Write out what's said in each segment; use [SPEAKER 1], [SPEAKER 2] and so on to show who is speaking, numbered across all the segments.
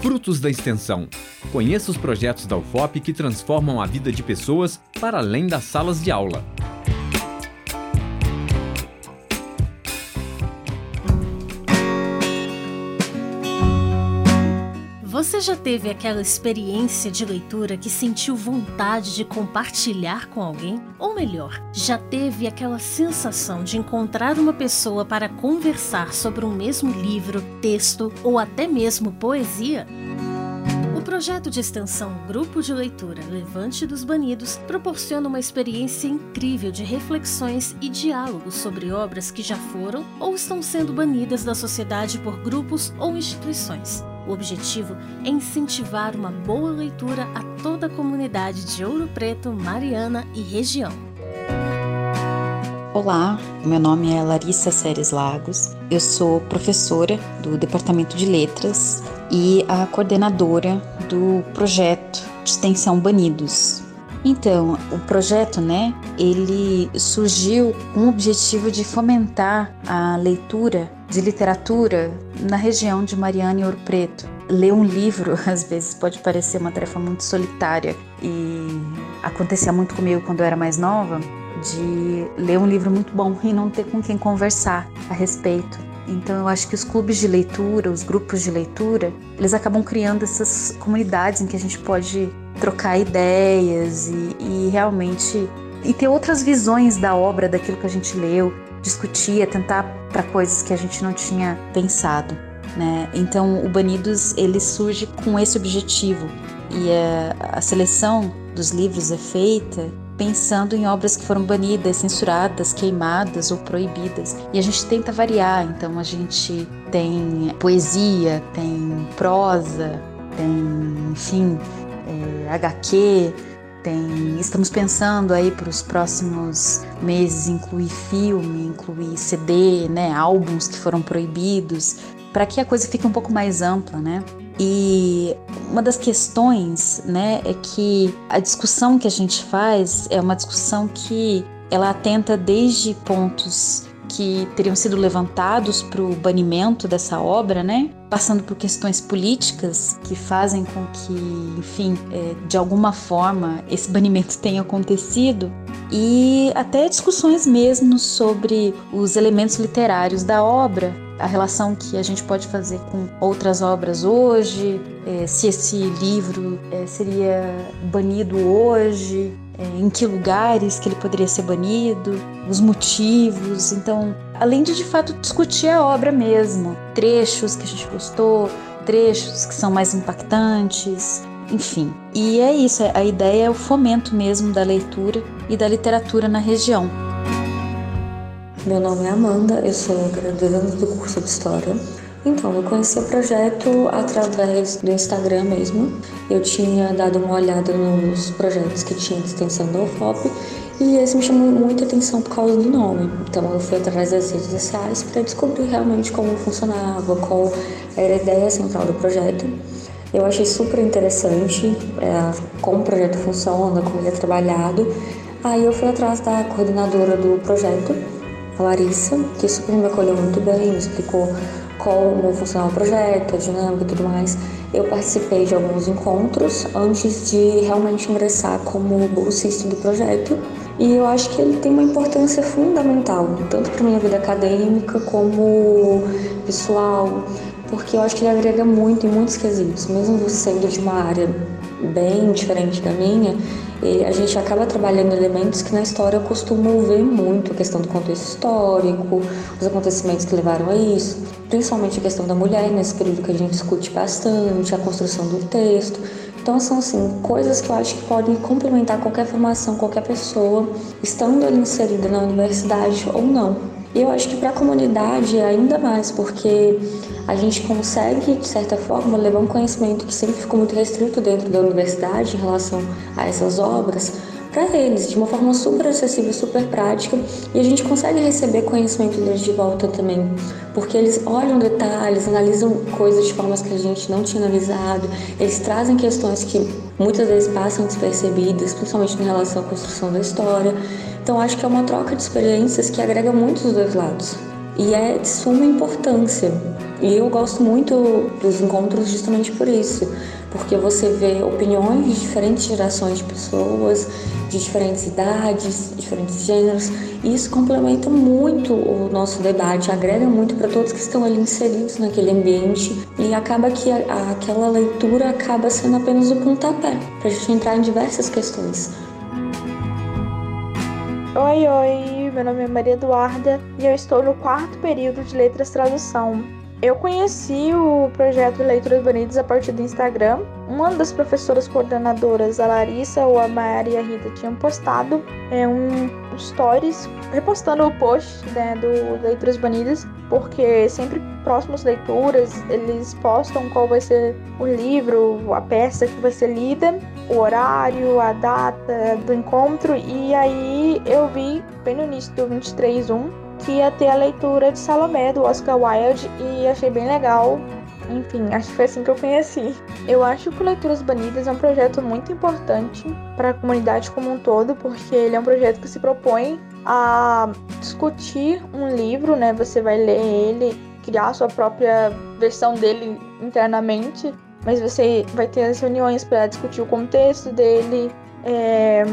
[SPEAKER 1] Frutos da Extensão. Conheça os projetos da UFOP que transformam a vida de pessoas para além das salas de aula.
[SPEAKER 2] Você já teve aquela experiência de leitura que sentiu vontade de compartilhar com alguém? Ou melhor, já teve aquela sensação de encontrar uma pessoa para conversar sobre um mesmo livro, texto ou até mesmo poesia? O projeto de extensão Grupo de Leitura Levante dos Banidos proporciona uma experiência incrível de reflexões e diálogos sobre obras que já foram ou estão sendo banidas da sociedade por grupos ou instituições. O objetivo é incentivar uma boa leitura a toda a comunidade de Ouro Preto, Mariana e região.
[SPEAKER 3] Olá, meu nome é Larissa Seres Lagos, eu sou professora do Departamento de Letras e a coordenadora do projeto de extensão Banidos, então, o projeto, né, ele surgiu com o objetivo de fomentar a leitura de literatura na região de Mariana e Ouro Preto. Ler um livro, às vezes, pode parecer uma tarefa muito solitária e acontecia muito comigo quando eu era mais nova, de ler um livro muito bom e não ter com quem conversar a respeito. Então eu acho que os clubes de leitura, os grupos de leitura, eles acabam criando essas comunidades em que a gente pode trocar ideias e, e realmente e ter outras visões da obra, daquilo que a gente leu, discutir, tentar para coisas que a gente não tinha pensado, né? Então o Banidos ele surge com esse objetivo e a, a seleção dos livros é feita pensando em obras que foram banidas, censuradas, queimadas ou proibidas. E a gente tenta variar, então a gente tem poesia, tem prosa, tem, enfim, é, HQ, tem, estamos pensando aí para os próximos meses incluir filme, incluir CD, né, álbuns que foram proibidos, para que a coisa fique um pouco mais ampla, né? E uma das questões, né, é que a discussão que a gente faz é uma discussão que ela atenta desde pontos que teriam sido levantados para o banimento dessa obra, né? Passando por questões políticas que fazem com que, enfim, é, de alguma forma esse banimento tenha acontecido e até discussões mesmo sobre os elementos literários da obra, a relação que a gente pode fazer com outras obras hoje, é, se esse livro é, seria banido hoje, em que lugares que ele poderia ser banido, os motivos. Então, além de de fato discutir a obra mesmo, trechos que a gente gostou, trechos que são mais impactantes, enfim. E é isso, a ideia é o fomento mesmo da leitura e da literatura na região.
[SPEAKER 4] Meu nome é Amanda, eu sou graduanda do curso de História então, eu conheci o projeto através do Instagram mesmo. Eu tinha dado uma olhada nos projetos que tinha de extensão da UFOP e esse me chamou muita atenção por causa do nome. Então, eu fui através das redes sociais para descobrir realmente como funcionava, qual era a ideia central do projeto. Eu achei super interessante é, como o projeto funciona, como ele é trabalhado. Aí eu fui atrás da coordenadora do projeto, a Larissa, que super me acolheu muito bem, me explicou como funcionava o projeto, a dinâmica e tudo mais. Eu participei de alguns encontros antes de realmente ingressar como bolsista do projeto. E eu acho que ele tem uma importância fundamental, tanto para minha vida acadêmica como pessoal, porque eu acho que ele agrega muito em muitos quesitos, mesmo sendo de uma área bem diferente da minha, e a gente acaba trabalhando elementos que na história eu costumo ver muito, a questão do contexto histórico, os acontecimentos que levaram a isso, principalmente a questão da mulher, nesse período que a gente discute bastante, a construção do texto. Então são assim, coisas que eu acho que podem complementar qualquer formação, qualquer pessoa, estando ali inserida na universidade ou não. E eu acho que para a comunidade é ainda mais, porque a gente consegue, de certa forma, levar um conhecimento que sempre ficou muito restrito dentro da universidade em relação a essas obras para eles, de uma forma super acessível, super prática, e a gente consegue receber conhecimento deles de volta também, porque eles olham detalhes, analisam coisas de formas que a gente não tinha analisado, eles trazem questões que muitas vezes passam despercebidas, principalmente em relação à construção da história. Então acho que é uma troca de experiências que agrega muito os dois lados. E é de suma importância, E eu gosto muito dos encontros justamente por isso, porque você vê opiniões de diferentes gerações de pessoas, de diferentes idades, diferentes gêneros, e isso complementa muito o nosso debate, agrega muito para todos que estão ali inseridos naquele ambiente e acaba que a, aquela leitura acaba sendo apenas o pontapé para a gente entrar em diversas questões.
[SPEAKER 5] Oi, oi, meu nome é Maria Eduarda e eu estou no quarto período de Letras Tradução. Eu conheci o projeto Leituras Bonitas a partir do Instagram. Uma das professoras coordenadoras, a Larissa ou a Maria Rita, tinham postado é, um stories repostando o post né, do Leituras Banidas, porque sempre próximos leituras eles postam qual vai ser o livro, a peça que vai ser lida, o horário, a data do encontro, e aí eu vi bem no início do 23.1 que ia ter a leitura de Salomé, do Oscar Wilde, e achei bem legal. Enfim, acho que foi assim que eu conheci. Eu acho que o Leituras Banidas é um projeto muito importante para a comunidade como um todo, porque ele é um projeto que se propõe a discutir um livro, né? Você vai ler ele, criar a sua própria versão dele internamente, mas você vai ter as reuniões para discutir o contexto dele, é,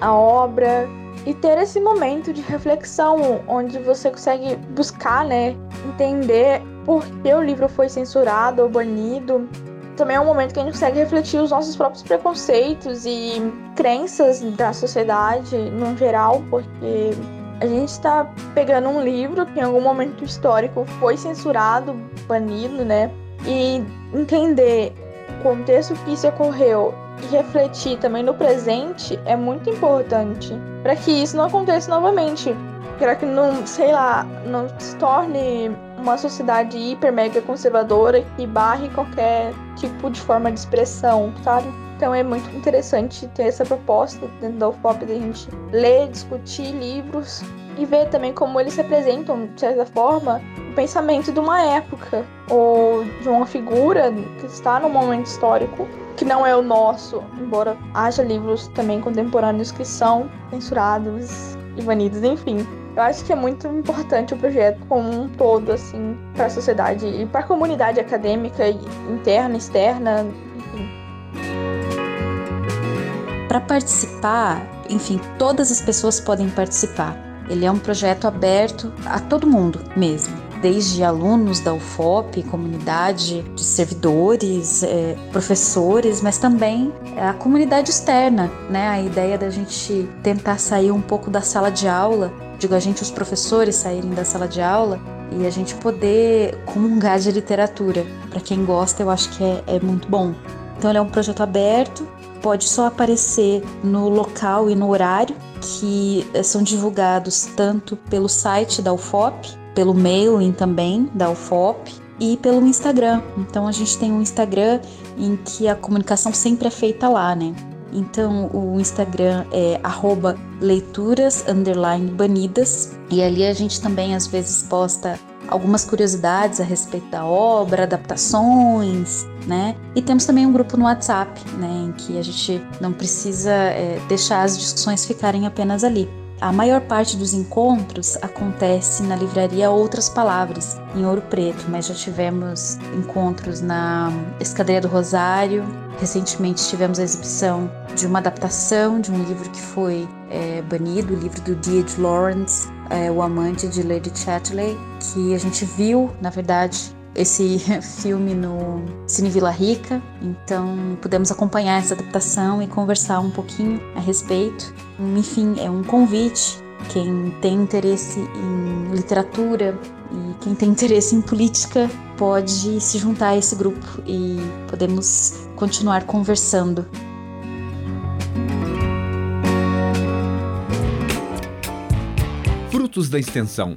[SPEAKER 5] a obra, e ter esse momento de reflexão onde você consegue buscar, né, entender por que o livro foi censurado ou banido. Também é um momento que a gente consegue refletir os nossos próprios preconceitos e crenças da sociedade no geral, porque a gente está pegando um livro que em algum momento histórico foi censurado, banido, né? E entender o contexto que isso ocorreu refletir também no presente é muito importante para que isso não aconteça novamente, para que não, sei lá, não se torne uma sociedade hiper mega conservadora que barre qualquer tipo de forma de expressão, sabe? Então é muito interessante ter essa proposta dentro da UFOP da gente ler, discutir livros e ver também como eles representam, de certa forma, o pensamento de uma época ou de uma figura que está num momento histórico que não é o nosso, embora haja livros também contemporâneos que são censurados e banidos, enfim. Eu acho que é muito importante o projeto como um todo, assim, para a sociedade e para a comunidade acadêmica, interna, externa, enfim.
[SPEAKER 3] Para participar, enfim, todas as pessoas podem participar. Ele é um projeto aberto a todo mundo mesmo desde alunos da UFOP, comunidade de servidores, é, professores, mas também a comunidade externa, né? A ideia da gente tentar sair um pouco da sala de aula, digo a gente, os professores saírem da sala de aula e a gente poder comungar de literatura. Para quem gosta, eu acho que é, é muito bom. Então, ele é um projeto aberto, pode só aparecer no local e no horário que eh, são divulgados tanto pelo site da UFOP pelo mailing também da UFOP e pelo Instagram. Então a gente tem um Instagram em que a comunicação sempre é feita lá, né? Então o Instagram é leituras banidas e ali a gente também às vezes posta algumas curiosidades a respeito da obra, adaptações, né? E temos também um grupo no WhatsApp, né, em que a gente não precisa é, deixar as discussões ficarem apenas ali. A maior parte dos encontros acontece na livraria Outras Palavras, em Ouro Preto, mas já tivemos encontros na Escadaria do Rosário. Recentemente tivemos a exibição de uma adaptação de um livro que foi é, banido, o livro do D.H. Lawrence, é, O Amante de Lady Chatterley, que a gente viu, na verdade, esse filme no Cine Vila Rica, então pudemos acompanhar essa adaptação e conversar um pouquinho a respeito. Enfim, é um convite. Quem tem interesse em literatura e quem tem interesse em política pode se juntar a esse grupo e podemos continuar conversando.
[SPEAKER 1] Frutos da Extensão.